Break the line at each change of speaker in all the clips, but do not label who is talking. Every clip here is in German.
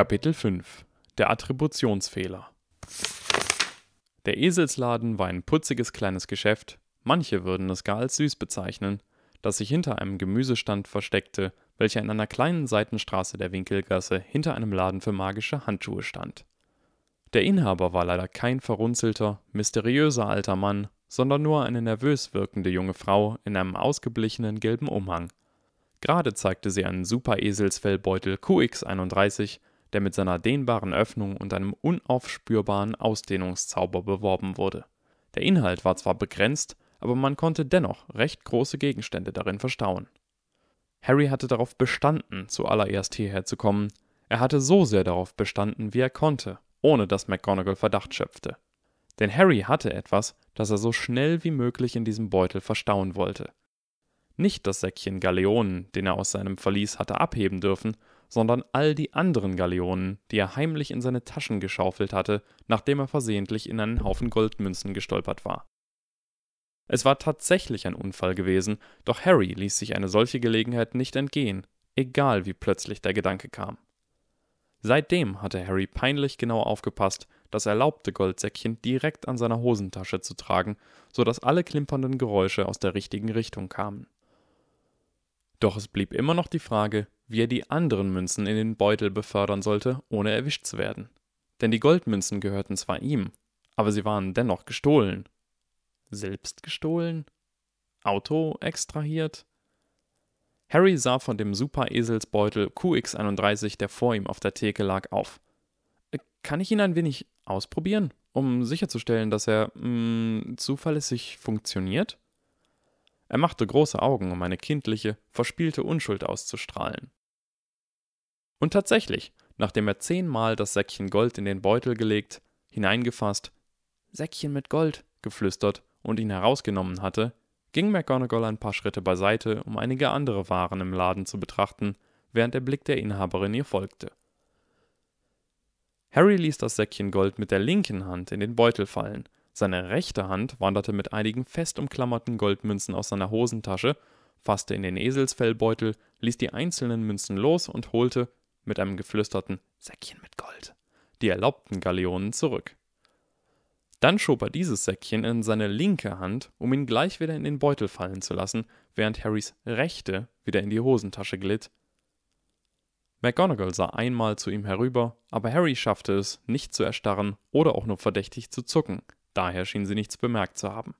Kapitel 5 Der Attributionsfehler Der Eselsladen war ein putziges kleines Geschäft, manche würden es gar als süß bezeichnen, das sich hinter einem Gemüsestand versteckte, welcher in einer kleinen Seitenstraße der Winkelgasse hinter einem Laden für magische Handschuhe stand. Der Inhaber war leider kein verrunzelter, mysteriöser alter Mann, sondern nur eine nervös wirkende junge Frau in einem ausgeblichenen gelben Umhang. Gerade zeigte sie einen Super-Eselsfellbeutel QX31, der mit seiner dehnbaren Öffnung und einem unaufspürbaren Ausdehnungszauber beworben wurde. Der Inhalt war zwar begrenzt, aber man konnte dennoch recht große Gegenstände darin verstauen. Harry hatte darauf bestanden, zuallererst hierher zu kommen. Er hatte so sehr darauf bestanden, wie er konnte, ohne dass McGonagall Verdacht schöpfte. Denn Harry hatte etwas, das er so schnell wie möglich in diesem Beutel verstauen wollte. Nicht das Säckchen Galeonen, den er aus seinem Verlies hatte abheben dürfen, sondern all die anderen Galeonen, die er heimlich in seine Taschen geschaufelt hatte, nachdem er versehentlich in einen Haufen Goldmünzen gestolpert war. Es war tatsächlich ein Unfall gewesen, doch Harry ließ sich eine solche Gelegenheit nicht entgehen, egal wie plötzlich der Gedanke kam. Seitdem hatte Harry peinlich genau aufgepasst, das erlaubte Goldsäckchen direkt an seiner Hosentasche zu tragen, so dass alle klimpernden Geräusche aus der richtigen Richtung kamen. Doch es blieb immer noch die Frage, wie er die anderen Münzen in den Beutel befördern sollte, ohne erwischt zu werden. Denn die Goldmünzen gehörten zwar ihm, aber sie waren dennoch gestohlen. Selbst gestohlen? Auto extrahiert? Harry sah von dem Super-Eselsbeutel QX31, der vor ihm auf der Theke lag, auf. Äh, kann ich ihn ein wenig ausprobieren, um sicherzustellen, dass er mh, mm, zuverlässig funktioniert? Er machte große Augen, um eine kindliche, verspielte Unschuld auszustrahlen. Und tatsächlich, nachdem er zehnmal das Säckchen Gold in den Beutel gelegt, hineingefasst, Säckchen mit Gold, geflüstert und ihn herausgenommen hatte, ging McGonagall ein paar Schritte beiseite, um einige andere Waren im Laden zu betrachten, während der Blick der Inhaberin ihr folgte. Harry ließ das Säckchen Gold mit der linken Hand in den Beutel fallen seine rechte Hand wanderte mit einigen fest umklammerten Goldmünzen aus seiner Hosentasche, fasste in den Eselsfellbeutel, ließ die einzelnen Münzen los und holte, mit einem geflüsterten Säckchen mit Gold, die erlaubten Galeonen zurück. Dann schob er dieses Säckchen in seine linke Hand, um ihn gleich wieder in den Beutel fallen zu lassen, während Harrys rechte wieder in die Hosentasche glitt. McGonagall sah einmal zu ihm herüber, aber Harry schaffte es, nicht zu erstarren oder auch nur verdächtig zu zucken, Daher schien sie nichts bemerkt zu haben.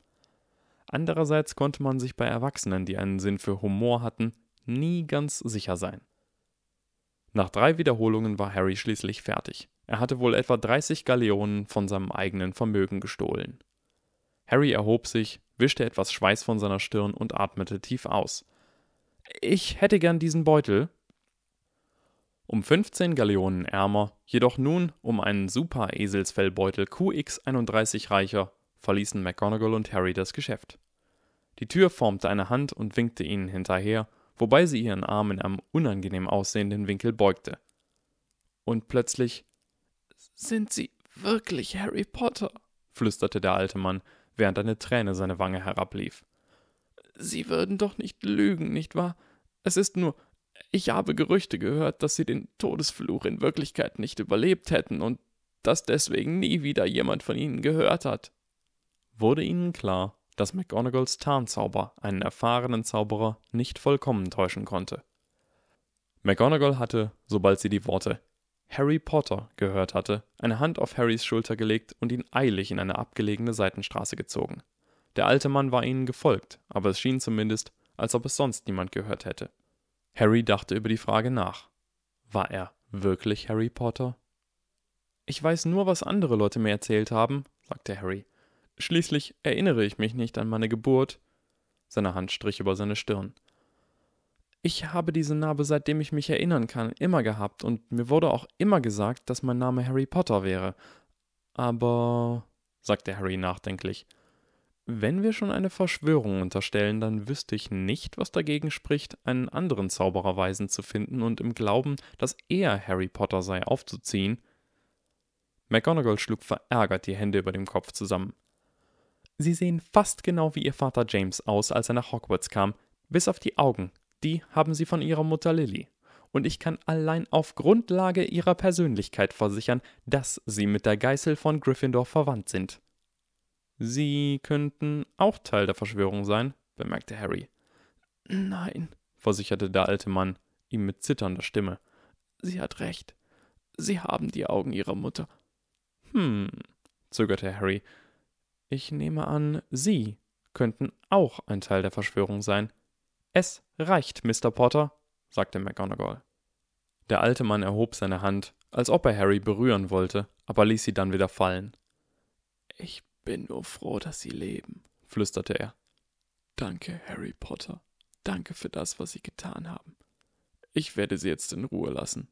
Andererseits konnte man sich bei Erwachsenen, die einen Sinn für Humor hatten, nie ganz sicher sein. Nach drei Wiederholungen war Harry schließlich fertig. Er hatte wohl etwa 30 Galeonen von seinem eigenen Vermögen gestohlen. Harry erhob sich, wischte etwas Schweiß von seiner Stirn und atmete tief aus. Ich hätte gern diesen Beutel, um 15 Galeonen ärmer, jedoch nun um einen Super-Eselsfellbeutel QX31 reicher, verließen McGonagall und Harry das Geschäft. Die Tür formte eine Hand und winkte ihnen hinterher, wobei sie ihren Arm in einem unangenehm aussehenden Winkel beugte. Und plötzlich Sind Sie wirklich Harry Potter? flüsterte der alte Mann, während eine Träne seine Wange herablief. Sie würden doch nicht lügen, nicht wahr? Es ist nur ich habe Gerüchte gehört, dass sie den Todesfluch in Wirklichkeit nicht überlebt hätten und dass deswegen nie wieder jemand von ihnen gehört hat. Wurde ihnen klar, dass McGonagalls Tarnzauber einen erfahrenen Zauberer nicht vollkommen täuschen konnte. McGonagall hatte, sobald sie die Worte Harry Potter gehört hatte, eine Hand auf Harrys Schulter gelegt und ihn eilig in eine abgelegene Seitenstraße gezogen. Der alte Mann war ihnen gefolgt, aber es schien zumindest, als ob es sonst niemand gehört hätte. Harry dachte über die Frage nach. War er wirklich Harry Potter? Ich weiß nur, was andere Leute mir erzählt haben, sagte Harry. Schließlich erinnere ich mich nicht an meine Geburt. Seine Hand strich über seine Stirn. Ich habe diese Narbe, seitdem ich mich erinnern kann, immer gehabt, und mir wurde auch immer gesagt, dass mein Name Harry Potter wäre. Aber, sagte Harry nachdenklich, wenn wir schon eine Verschwörung unterstellen, dann wüsste ich nicht, was dagegen spricht, einen anderen Zaubererweisen zu finden und im Glauben, dass er Harry Potter sei, aufzuziehen. McGonagall schlug verärgert die Hände über dem Kopf zusammen. Sie sehen fast genau wie Ihr Vater James aus, als er nach Hogwarts kam, bis auf die Augen. Die haben Sie von Ihrer Mutter Lily. und ich kann allein auf Grundlage ihrer Persönlichkeit versichern, dass sie mit der Geißel von Gryffindor verwandt sind. Sie könnten auch Teil der Verschwörung sein, bemerkte Harry.
Nein,
versicherte der alte Mann, ihm mit zitternder Stimme.
Sie hat recht. Sie haben die Augen ihrer Mutter.
Hm, zögerte Harry. Ich nehme an, Sie könnten auch ein Teil der Verschwörung sein. Es reicht, Mr. Potter, sagte McGonagall. Der alte Mann erhob seine Hand, als ob er Harry berühren wollte, aber ließ sie dann wieder fallen.
Ich bin nur froh, dass Sie leben, flüsterte er. Danke, Harry Potter. Danke für das, was Sie getan haben. Ich werde Sie jetzt in Ruhe lassen.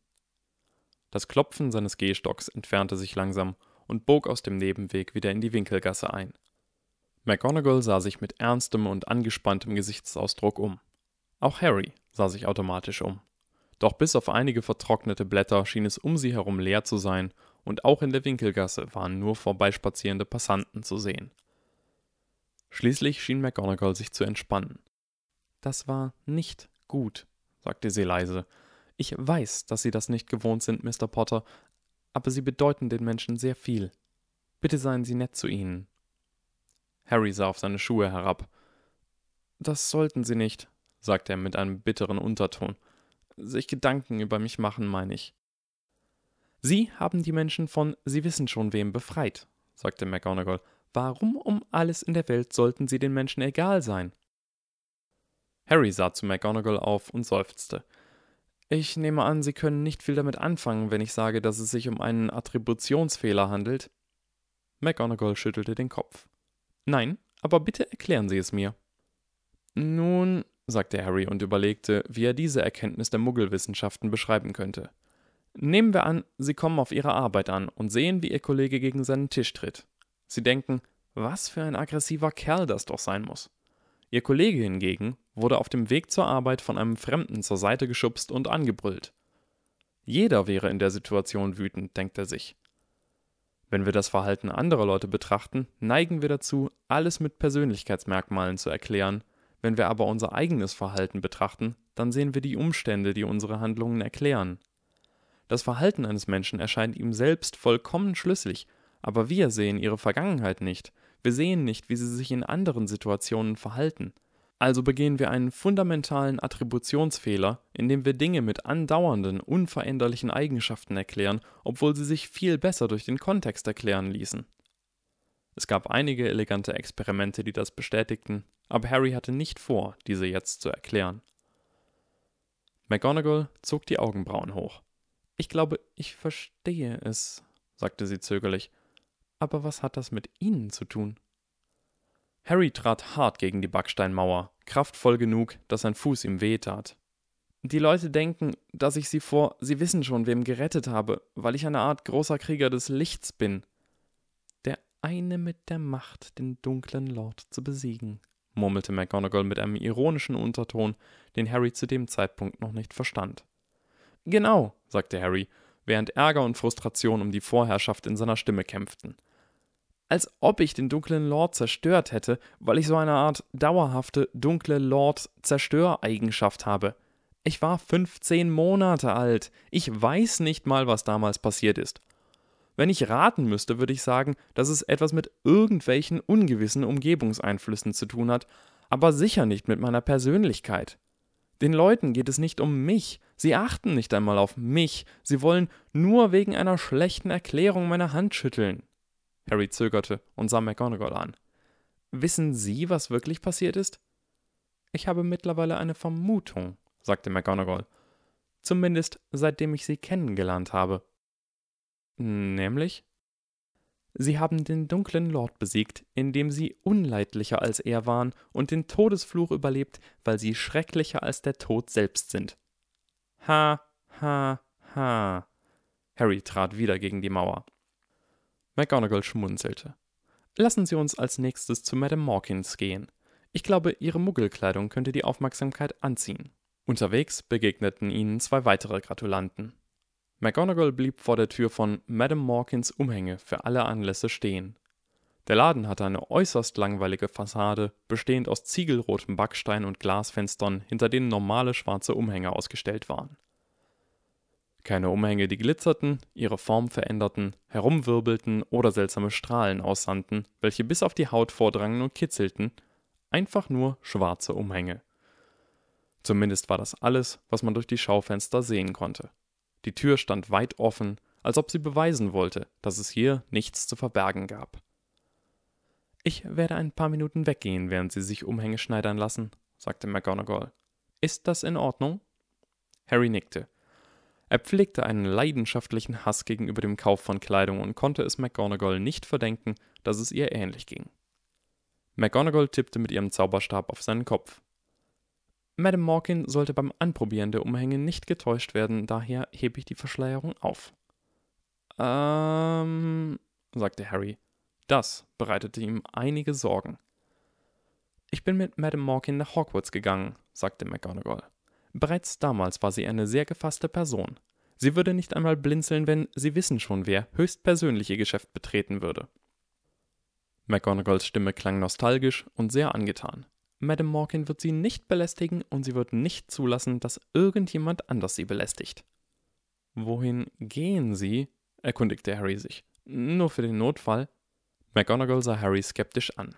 Das Klopfen seines Gehstocks entfernte sich langsam und bog aus dem Nebenweg wieder in die Winkelgasse ein. McGonagall sah sich mit ernstem und angespanntem Gesichtsausdruck um. Auch Harry sah sich automatisch um. Doch bis auf einige vertrocknete Blätter schien es um sie herum leer zu sein, und auch in der Winkelgasse waren nur vorbeispazierende Passanten zu sehen. Schließlich schien McGonagall sich zu entspannen. Das war nicht gut, sagte sie leise. Ich weiß, dass Sie das nicht gewohnt sind, Mr. Potter, aber Sie bedeuten den Menschen sehr viel. Bitte seien Sie nett zu ihnen. Harry sah auf seine Schuhe herab. Das sollten Sie nicht, sagte er mit einem bitteren Unterton. Sich Gedanken über mich machen, meine ich. Sie haben die Menschen von Sie wissen schon wem befreit, sagte McGonagall. Warum um alles in der Welt sollten Sie den Menschen egal sein? Harry sah zu McGonagall auf und seufzte. Ich nehme an, Sie können nicht viel damit anfangen, wenn ich sage, dass es sich um einen Attributionsfehler handelt. McGonagall schüttelte den Kopf. Nein, aber bitte erklären Sie es mir. Nun, sagte Harry und überlegte, wie er diese Erkenntnis der Muggelwissenschaften beschreiben könnte. Nehmen wir an, Sie kommen auf Ihre Arbeit an und sehen, wie Ihr Kollege gegen seinen Tisch tritt. Sie denken, was für ein aggressiver Kerl das doch sein muss. Ihr Kollege hingegen wurde auf dem Weg zur Arbeit von einem Fremden zur Seite geschubst und angebrüllt. Jeder wäre in der Situation wütend, denkt er sich. Wenn wir das Verhalten anderer Leute betrachten, neigen wir dazu, alles mit Persönlichkeitsmerkmalen zu erklären, wenn wir aber unser eigenes Verhalten betrachten, dann sehen wir die Umstände, die unsere Handlungen erklären. Das Verhalten eines Menschen erscheint ihm selbst vollkommen schlüssig, aber wir sehen ihre Vergangenheit nicht, wir sehen nicht, wie sie sich in anderen Situationen verhalten. Also begehen wir einen fundamentalen Attributionsfehler, indem wir Dinge mit andauernden, unveränderlichen Eigenschaften erklären, obwohl sie sich viel besser durch den Kontext erklären ließen. Es gab einige elegante Experimente, die das bestätigten, aber Harry hatte nicht vor, diese jetzt zu erklären. McGonagall zog die Augenbrauen hoch. Ich glaube, ich verstehe es, sagte sie zögerlich. Aber was hat das mit Ihnen zu tun? Harry trat hart gegen die Backsteinmauer, kraftvoll genug, dass sein Fuß ihm wehtat. Die Leute denken, dass ich sie vor Sie wissen schon wem gerettet habe, weil ich eine Art großer Krieger des Lichts bin. Der eine mit der Macht, den dunklen Lord zu besiegen, murmelte McGonagall mit einem ironischen Unterton, den Harry zu dem Zeitpunkt noch nicht verstand. Genau, sagte Harry, während Ärger und Frustration um die Vorherrschaft in seiner Stimme kämpften. Als ob ich den dunklen Lord zerstört hätte, weil ich so eine Art dauerhafte dunkle Lord-Zerstöreigenschaft habe. Ich war 15 Monate alt. Ich weiß nicht mal, was damals passiert ist. Wenn ich raten müsste, würde ich sagen, dass es etwas mit irgendwelchen ungewissen Umgebungseinflüssen zu tun hat, aber sicher nicht mit meiner Persönlichkeit. Den Leuten geht es nicht um mich, sie achten nicht einmal auf mich, sie wollen nur wegen einer schlechten Erklärung meine Hand schütteln. Harry zögerte und sah McGonagall an. Wissen Sie, was wirklich passiert ist? Ich habe mittlerweile eine Vermutung, sagte McGonagall. Zumindest seitdem ich Sie kennengelernt habe. Nämlich? Sie haben den dunklen Lord besiegt, indem sie unleidlicher als er waren und den Todesfluch überlebt, weil sie schrecklicher als der Tod selbst sind. Ha, ha, ha. Harry trat wieder gegen die Mauer. McGonagall schmunzelte. Lassen Sie uns als nächstes zu Madame Mawkins gehen. Ich glaube, Ihre Muggelkleidung könnte die Aufmerksamkeit anziehen. Unterwegs begegneten ihnen zwei weitere Gratulanten. McGonagall blieb vor der Tür von Madame Mawkins Umhänge für alle Anlässe stehen. Der Laden hatte eine äußerst langweilige Fassade, bestehend aus ziegelrotem Backstein und Glasfenstern, hinter denen normale schwarze Umhänge ausgestellt waren. Keine Umhänge, die glitzerten, ihre Form veränderten, herumwirbelten oder seltsame Strahlen aussandten, welche bis auf die Haut vordrangen und kitzelten, einfach nur schwarze Umhänge. Zumindest war das alles, was man durch die Schaufenster sehen konnte. Die Tür stand weit offen, als ob sie beweisen wollte, dass es hier nichts zu verbergen gab. Ich werde ein paar Minuten weggehen, während Sie sich Umhänge schneidern lassen, sagte McGonagall. Ist das in Ordnung? Harry nickte. Er pflegte einen leidenschaftlichen Hass gegenüber dem Kauf von Kleidung und konnte es McGonagall nicht verdenken, dass es ihr ähnlich ging. McGonagall tippte mit ihrem Zauberstab auf seinen Kopf. Madame Morkin sollte beim Anprobieren der Umhänge nicht getäuscht werden, daher hebe ich die Verschleierung auf. Ähm, sagte Harry. Das bereitete ihm einige Sorgen. Ich bin mit Madame Morkin nach Hogwarts gegangen, sagte McGonagall. Bereits damals war sie eine sehr gefasste Person. Sie würde nicht einmal blinzeln, wenn Sie wissen schon wer höchstpersönlich ihr Geschäft betreten würde. McGonagalls Stimme klang nostalgisch und sehr angetan. Madame Morkin wird sie nicht belästigen und sie wird nicht zulassen, dass irgendjemand anders sie belästigt. Wohin gehen Sie? erkundigte Harry sich. Nur für den Notfall. McGonagall sah Harry skeptisch an.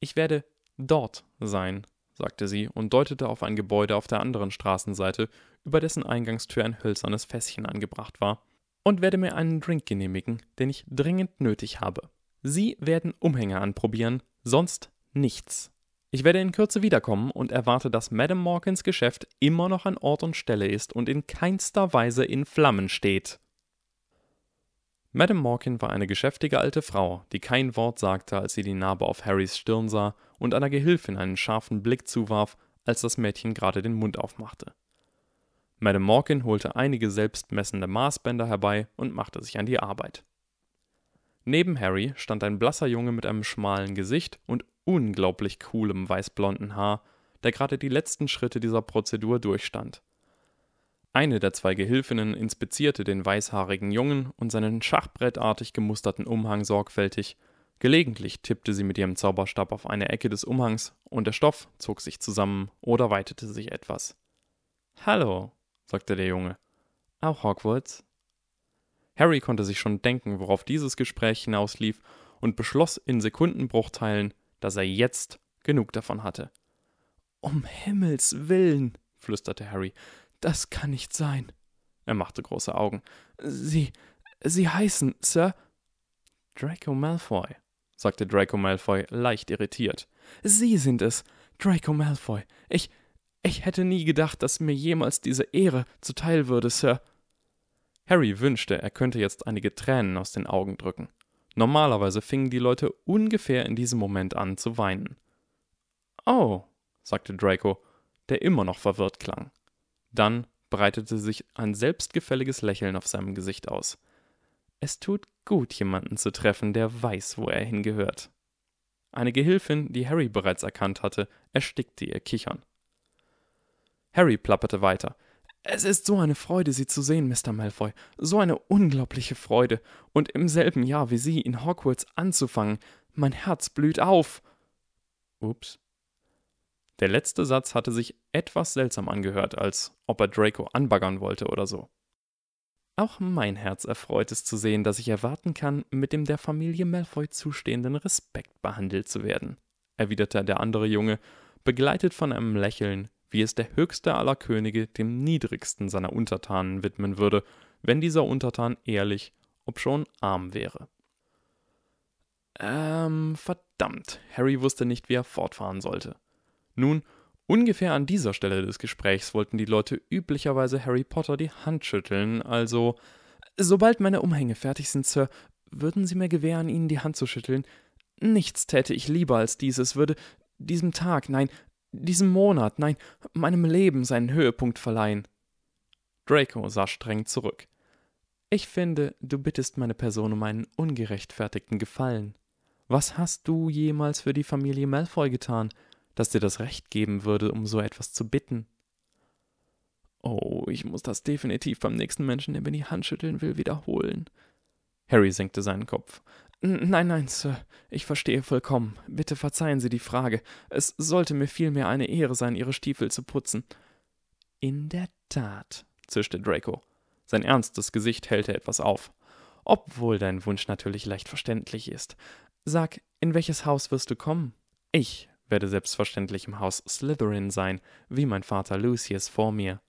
Ich werde dort sein, sagte sie und deutete auf ein Gebäude auf der anderen Straßenseite, über dessen Eingangstür ein hölzernes Fässchen angebracht war, und werde mir einen Drink genehmigen, den ich dringend nötig habe. Sie werden Umhänge anprobieren, sonst nichts. Ich werde in Kürze wiederkommen und erwarte, dass Madame Morkins Geschäft immer noch an Ort und Stelle ist und in keinster Weise in Flammen steht. Madame Morkin war eine geschäftige alte Frau, die kein Wort sagte, als sie die Narbe auf Harrys Stirn sah und einer Gehilfin einen scharfen Blick zuwarf, als das Mädchen gerade den Mund aufmachte. Madame Morkin holte einige selbstmessende Maßbänder herbei und machte sich an die Arbeit. Neben Harry stand ein blasser Junge mit einem schmalen Gesicht und unglaublich coolem weißblonden Haar, der gerade die letzten Schritte dieser Prozedur durchstand. Eine der zwei Gehilfinnen inspizierte den weißhaarigen Jungen und seinen schachbrettartig gemusterten Umhang sorgfältig. Gelegentlich tippte sie mit ihrem Zauberstab auf eine Ecke des Umhangs und der Stoff zog sich zusammen oder weitete sich etwas. Hallo, sagte der Junge. Auch Hogwarts? Harry konnte sich schon denken, worauf dieses Gespräch hinauslief und beschloss in Sekundenbruchteilen, dass er jetzt genug davon hatte. Um Himmels willen, flüsterte Harry, das kann nicht sein. Er machte große Augen. Sie. Sie heißen, Sir. Draco Malfoy, sagte Draco Malfoy leicht irritiert. Sie sind es, Draco Malfoy. Ich. Ich hätte nie gedacht, dass mir jemals diese Ehre zuteil würde, Sir. Harry wünschte, er könnte jetzt einige Tränen aus den Augen drücken. Normalerweise fingen die Leute ungefähr in diesem Moment an zu weinen. Oh, sagte Draco, der immer noch verwirrt klang. Dann breitete sich ein selbstgefälliges Lächeln auf seinem Gesicht aus. Es tut gut, jemanden zu treffen, der weiß, wo er hingehört. Eine Gehilfin, die Harry bereits erkannt hatte, erstickte ihr Kichern. Harry plapperte weiter. Es ist so eine Freude, Sie zu sehen, Mr. Malfoy. So eine unglaubliche Freude. Und im selben Jahr wie Sie in Hogwarts anzufangen. Mein Herz blüht auf. Ups. Der letzte Satz hatte sich etwas seltsam angehört, als ob er Draco anbaggern wollte oder so. Auch mein Herz erfreut es zu sehen, dass ich erwarten kann, mit dem der Familie Malfoy zustehenden Respekt behandelt zu werden, erwiderte der andere Junge, begleitet von einem Lächeln, wie es der höchste aller Könige dem niedrigsten seiner Untertanen widmen würde, wenn dieser Untertan ehrlich, obschon arm wäre. Ähm, verdammt, Harry wusste nicht, wie er fortfahren sollte. Nun, ungefähr an dieser Stelle des Gesprächs wollten die Leute üblicherweise Harry Potter die Hand schütteln, also Sobald meine Umhänge fertig sind, Sir, würden Sie mir gewähren, Ihnen die Hand zu schütteln? Nichts täte ich lieber als dieses, würde diesem Tag, nein, diesem Monat, nein, meinem Leben seinen Höhepunkt verleihen. Draco sah streng zurück. Ich finde, du bittest meine Person um einen ungerechtfertigten Gefallen. Was hast du jemals für die Familie Malfoy getan? Das dir das Recht geben würde, um so etwas zu bitten. Oh, ich muss das definitiv beim nächsten Menschen, der mir die Hand schütteln will, wiederholen. Harry senkte seinen Kopf. Nein, nein, Sir, ich verstehe vollkommen. Bitte verzeihen Sie die Frage. Es sollte mir vielmehr eine Ehre sein, Ihre Stiefel zu putzen. In der Tat, zischte Draco. Sein ernstes Gesicht hellte etwas auf. Obwohl dein Wunsch natürlich leicht verständlich ist. Sag, in welches Haus wirst du kommen? Ich werde selbstverständlich im Haus Slytherin sein, wie mein Vater Lucius vor mir.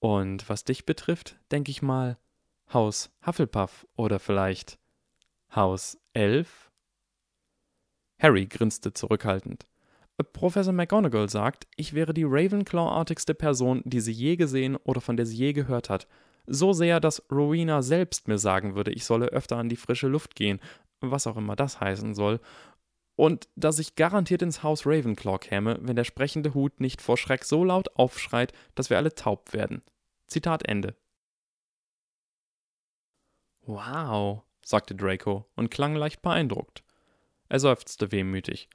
Und was dich betrifft, denke ich mal Haus Hufflepuff oder vielleicht Haus Elf? Harry grinste zurückhaltend. Professor McGonagall sagt, ich wäre die Ravenclaw-artigste Person, die sie je gesehen oder von der sie je gehört hat. So sehr, dass Rowena selbst mir sagen würde, ich solle öfter an die frische Luft gehen, was auch immer das heißen soll, und dass ich garantiert ins Haus Ravenclaw käme, wenn der sprechende Hut nicht vor Schreck so laut aufschreit, dass wir alle taub werden. Zitat Ende. Wow, sagte Draco und klang leicht beeindruckt. Er seufzte wehmütig.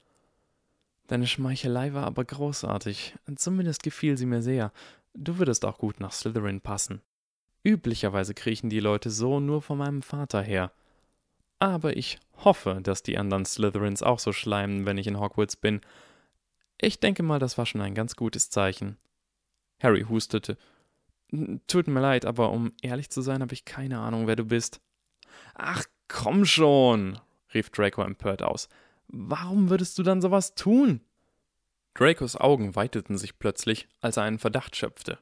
Deine Schmeichelei war aber großartig. Zumindest gefiel sie mir sehr. Du würdest auch gut nach Slytherin passen. Üblicherweise kriechen die Leute so nur von meinem Vater her. Aber ich hoffe, dass die anderen Slytherins auch so schleimen, wenn ich in Hogwarts bin. Ich denke mal, das war schon ein ganz gutes Zeichen. Harry hustete. Tut mir leid, aber um ehrlich zu sein, habe ich keine Ahnung, wer du bist. Ach, komm schon, rief Draco empört aus. Warum würdest du dann sowas tun? Dracos Augen weiteten sich plötzlich, als er einen Verdacht schöpfte.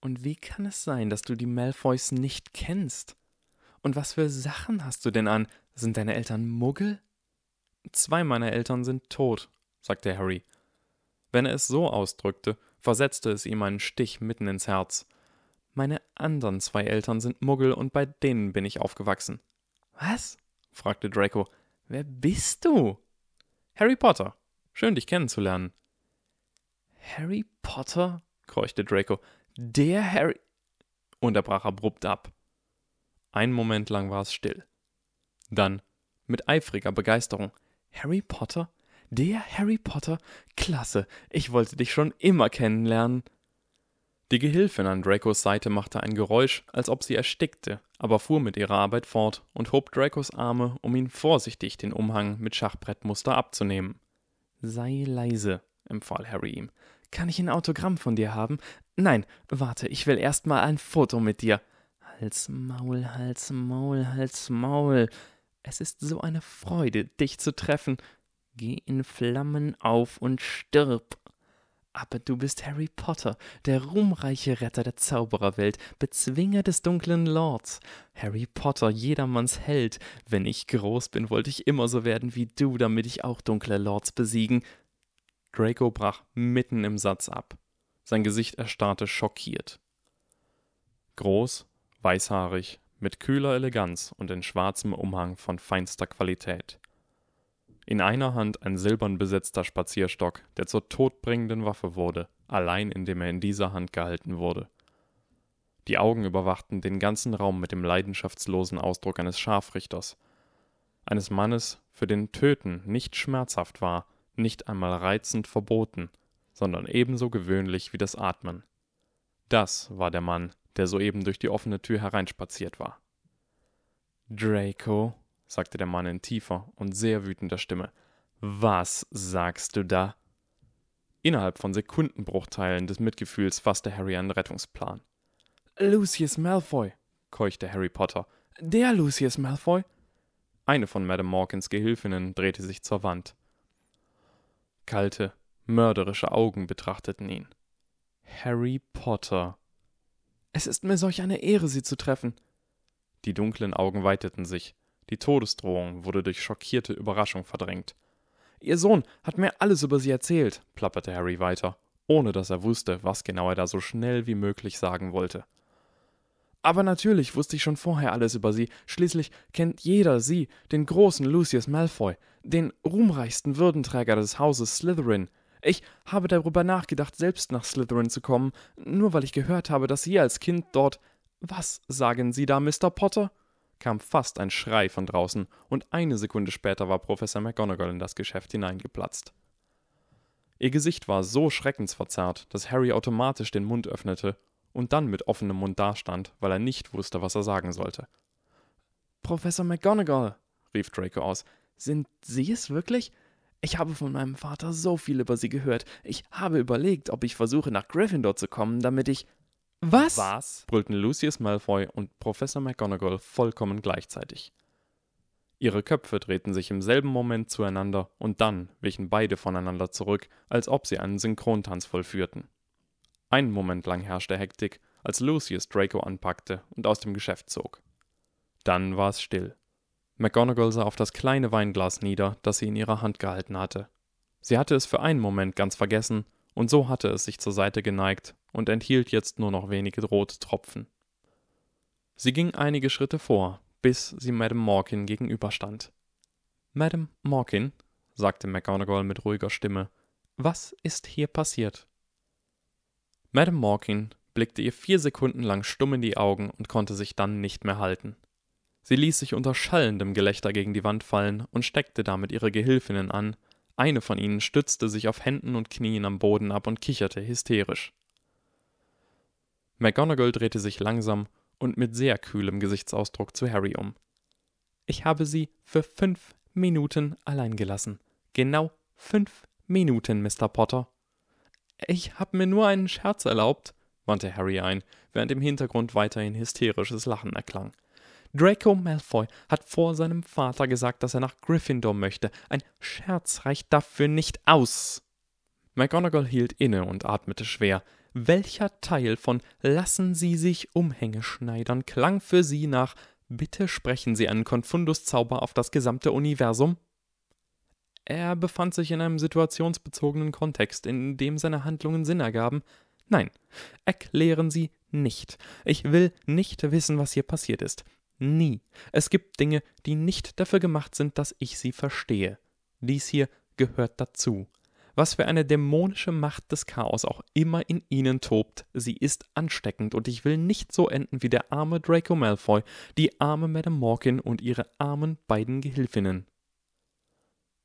Und wie kann es sein, dass du die Malfoys nicht kennst? Und was für Sachen hast du denn an? Sind deine Eltern Muggel? Zwei meiner Eltern sind tot, sagte Harry. Wenn er es so ausdrückte, versetzte es ihm einen Stich mitten ins Herz. Meine anderen zwei Eltern sind Muggel und bei denen bin ich aufgewachsen. Was? fragte Draco. Wer bist du? Harry Potter. Schön, dich kennenzulernen. Harry Potter? keuchte Draco. Der Harry. Und er brach abrupt ab. Einen Moment lang war es still. Dann, mit eifriger Begeisterung, Harry Potter? Der Harry Potter? Klasse, ich wollte dich schon immer kennenlernen. Die Gehilfin an Dracos Seite machte ein Geräusch, als ob sie erstickte, aber fuhr mit ihrer Arbeit fort und hob Dracos Arme, um ihn vorsichtig den Umhang mit Schachbrettmuster abzunehmen. Sei leise, empfahl Harry ihm. Kann ich ein Autogramm von dir haben? Nein, warte, ich will erst mal ein Foto mit dir. Hals, Maul, Hals, Maul, Hals, Maul. Es ist so eine Freude, dich zu treffen. Geh in Flammen auf und stirb. Aber du bist Harry Potter, der ruhmreiche Retter der Zaubererwelt, Bezwinger des dunklen Lords. Harry Potter, jedermanns Held. Wenn ich groß bin, wollte ich immer so werden wie du, damit ich auch dunkle Lords besiegen. Draco brach mitten im Satz ab. Sein Gesicht erstarrte schockiert. Groß, weißhaarig, mit kühler Eleganz und in schwarzem Umhang von feinster Qualität. In einer Hand ein silbern besetzter Spazierstock, der zur todbringenden Waffe wurde, allein indem er in dieser Hand gehalten wurde. Die Augen überwachten den ganzen Raum mit dem leidenschaftslosen Ausdruck eines Scharfrichters, eines Mannes, für den Töten nicht schmerzhaft war, nicht einmal reizend verboten, sondern ebenso gewöhnlich wie das Atmen. Das war der Mann, der soeben durch die offene Tür hereinspaziert war. Draco, sagte der Mann in tiefer und sehr wütender Stimme, was sagst du da? Innerhalb von Sekundenbruchteilen des Mitgefühls fasste Harry einen Rettungsplan. Lucius Malfoy, keuchte Harry Potter. Der Lucius Malfoy? Eine von Madame Morkins Gehilfinnen drehte sich zur Wand. Kalte, mörderische Augen betrachteten ihn. Harry Potter, es ist mir solch eine Ehre, Sie zu treffen. Die dunklen Augen weiteten sich. Die Todesdrohung wurde durch schockierte Überraschung verdrängt. Ihr Sohn hat mir alles über Sie erzählt, plapperte Harry weiter, ohne dass er wusste, was genau er da so schnell wie möglich sagen wollte. Aber natürlich wusste ich schon vorher alles über Sie. Schließlich kennt jeder Sie, den großen Lucius Malfoy, den ruhmreichsten Würdenträger des Hauses Slytherin, ich habe darüber nachgedacht, selbst nach Slytherin zu kommen, nur weil ich gehört habe, dass Sie als Kind dort. Was sagen Sie da, Mr. Potter? kam fast ein Schrei von draußen, und eine Sekunde später war Professor McGonagall in das Geschäft hineingeplatzt. Ihr Gesicht war so schreckensverzerrt, dass Harry automatisch den Mund öffnete und dann mit offenem Mund dastand, weil er nicht wusste, was er sagen sollte. Professor McGonagall, rief Draco aus, sind Sie es wirklich? Ich habe von meinem Vater so viel über sie gehört. Ich habe überlegt, ob ich versuche, nach Gryffindor zu kommen, damit ich.
Was?
Was? brüllten Lucius Malfoy und Professor McGonagall vollkommen gleichzeitig. Ihre Köpfe drehten sich im selben Moment zueinander und dann wichen beide voneinander zurück, als ob sie einen Synchrontanz vollführten. Einen Moment lang herrschte Hektik, als Lucius Draco anpackte und aus dem Geschäft zog. Dann war es still. McGonagall sah auf das kleine Weinglas nieder, das sie in ihrer Hand gehalten hatte. Sie hatte es für einen Moment ganz vergessen, und so hatte es sich zur Seite geneigt und enthielt jetzt nur noch wenige rote Tropfen. Sie ging einige Schritte vor, bis sie Madame Morkin gegenüberstand. Madame Morkin, sagte McGonagall mit ruhiger Stimme, was ist hier passiert? Madame Morkin blickte ihr vier Sekunden lang stumm in die Augen und konnte sich dann nicht mehr halten. Sie ließ sich unter schallendem Gelächter gegen die Wand fallen und steckte damit ihre Gehilfinnen an, eine von ihnen stützte sich auf Händen und Knien am Boden ab und kicherte hysterisch. McGonagall drehte sich langsam und mit sehr kühlem Gesichtsausdruck zu Harry um. Ich habe Sie für fünf Minuten allein gelassen. Genau fünf Minuten, Mr. Potter. Ich habe mir nur einen Scherz erlaubt, wandte Harry ein, während im Hintergrund weiterhin hysterisches Lachen erklang. Draco Malfoy hat vor seinem Vater gesagt, dass er nach Gryffindor möchte. Ein Scherz reicht dafür nicht aus. McGonagall hielt inne und atmete schwer. Welcher Teil von Lassen Sie sich Umhänge schneidern klang für Sie nach Bitte sprechen Sie einen Konfunduszauber auf das gesamte Universum? Er befand sich in einem situationsbezogenen Kontext, in dem seine Handlungen Sinn ergaben. Nein, erklären Sie nicht. Ich will nicht wissen, was hier passiert ist. Nie. Es gibt Dinge, die nicht dafür gemacht sind, dass ich sie verstehe. Dies hier gehört dazu. Was für eine dämonische Macht des Chaos auch immer in ihnen tobt, sie ist ansteckend und ich will nicht so enden wie der arme Draco Malfoy, die arme Madame Morkin und ihre armen beiden Gehilfinnen.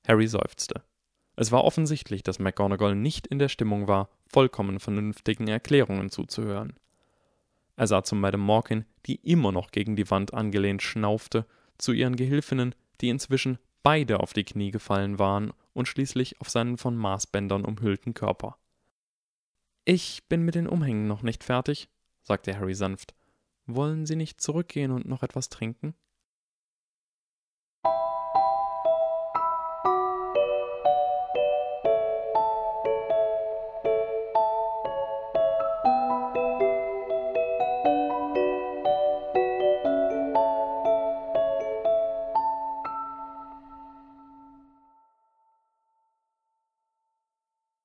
Harry seufzte. Es war offensichtlich, dass McGonagall nicht in der Stimmung war, vollkommen vernünftigen Erklärungen zuzuhören. Er sah zu Madame Morkin, die immer noch gegen die Wand angelehnt schnaufte, zu ihren Gehilfinnen, die inzwischen beide auf die Knie gefallen waren, und schließlich auf seinen von Maßbändern umhüllten Körper. Ich bin mit den Umhängen noch nicht fertig, sagte Harry sanft. Wollen Sie nicht zurückgehen und noch etwas trinken?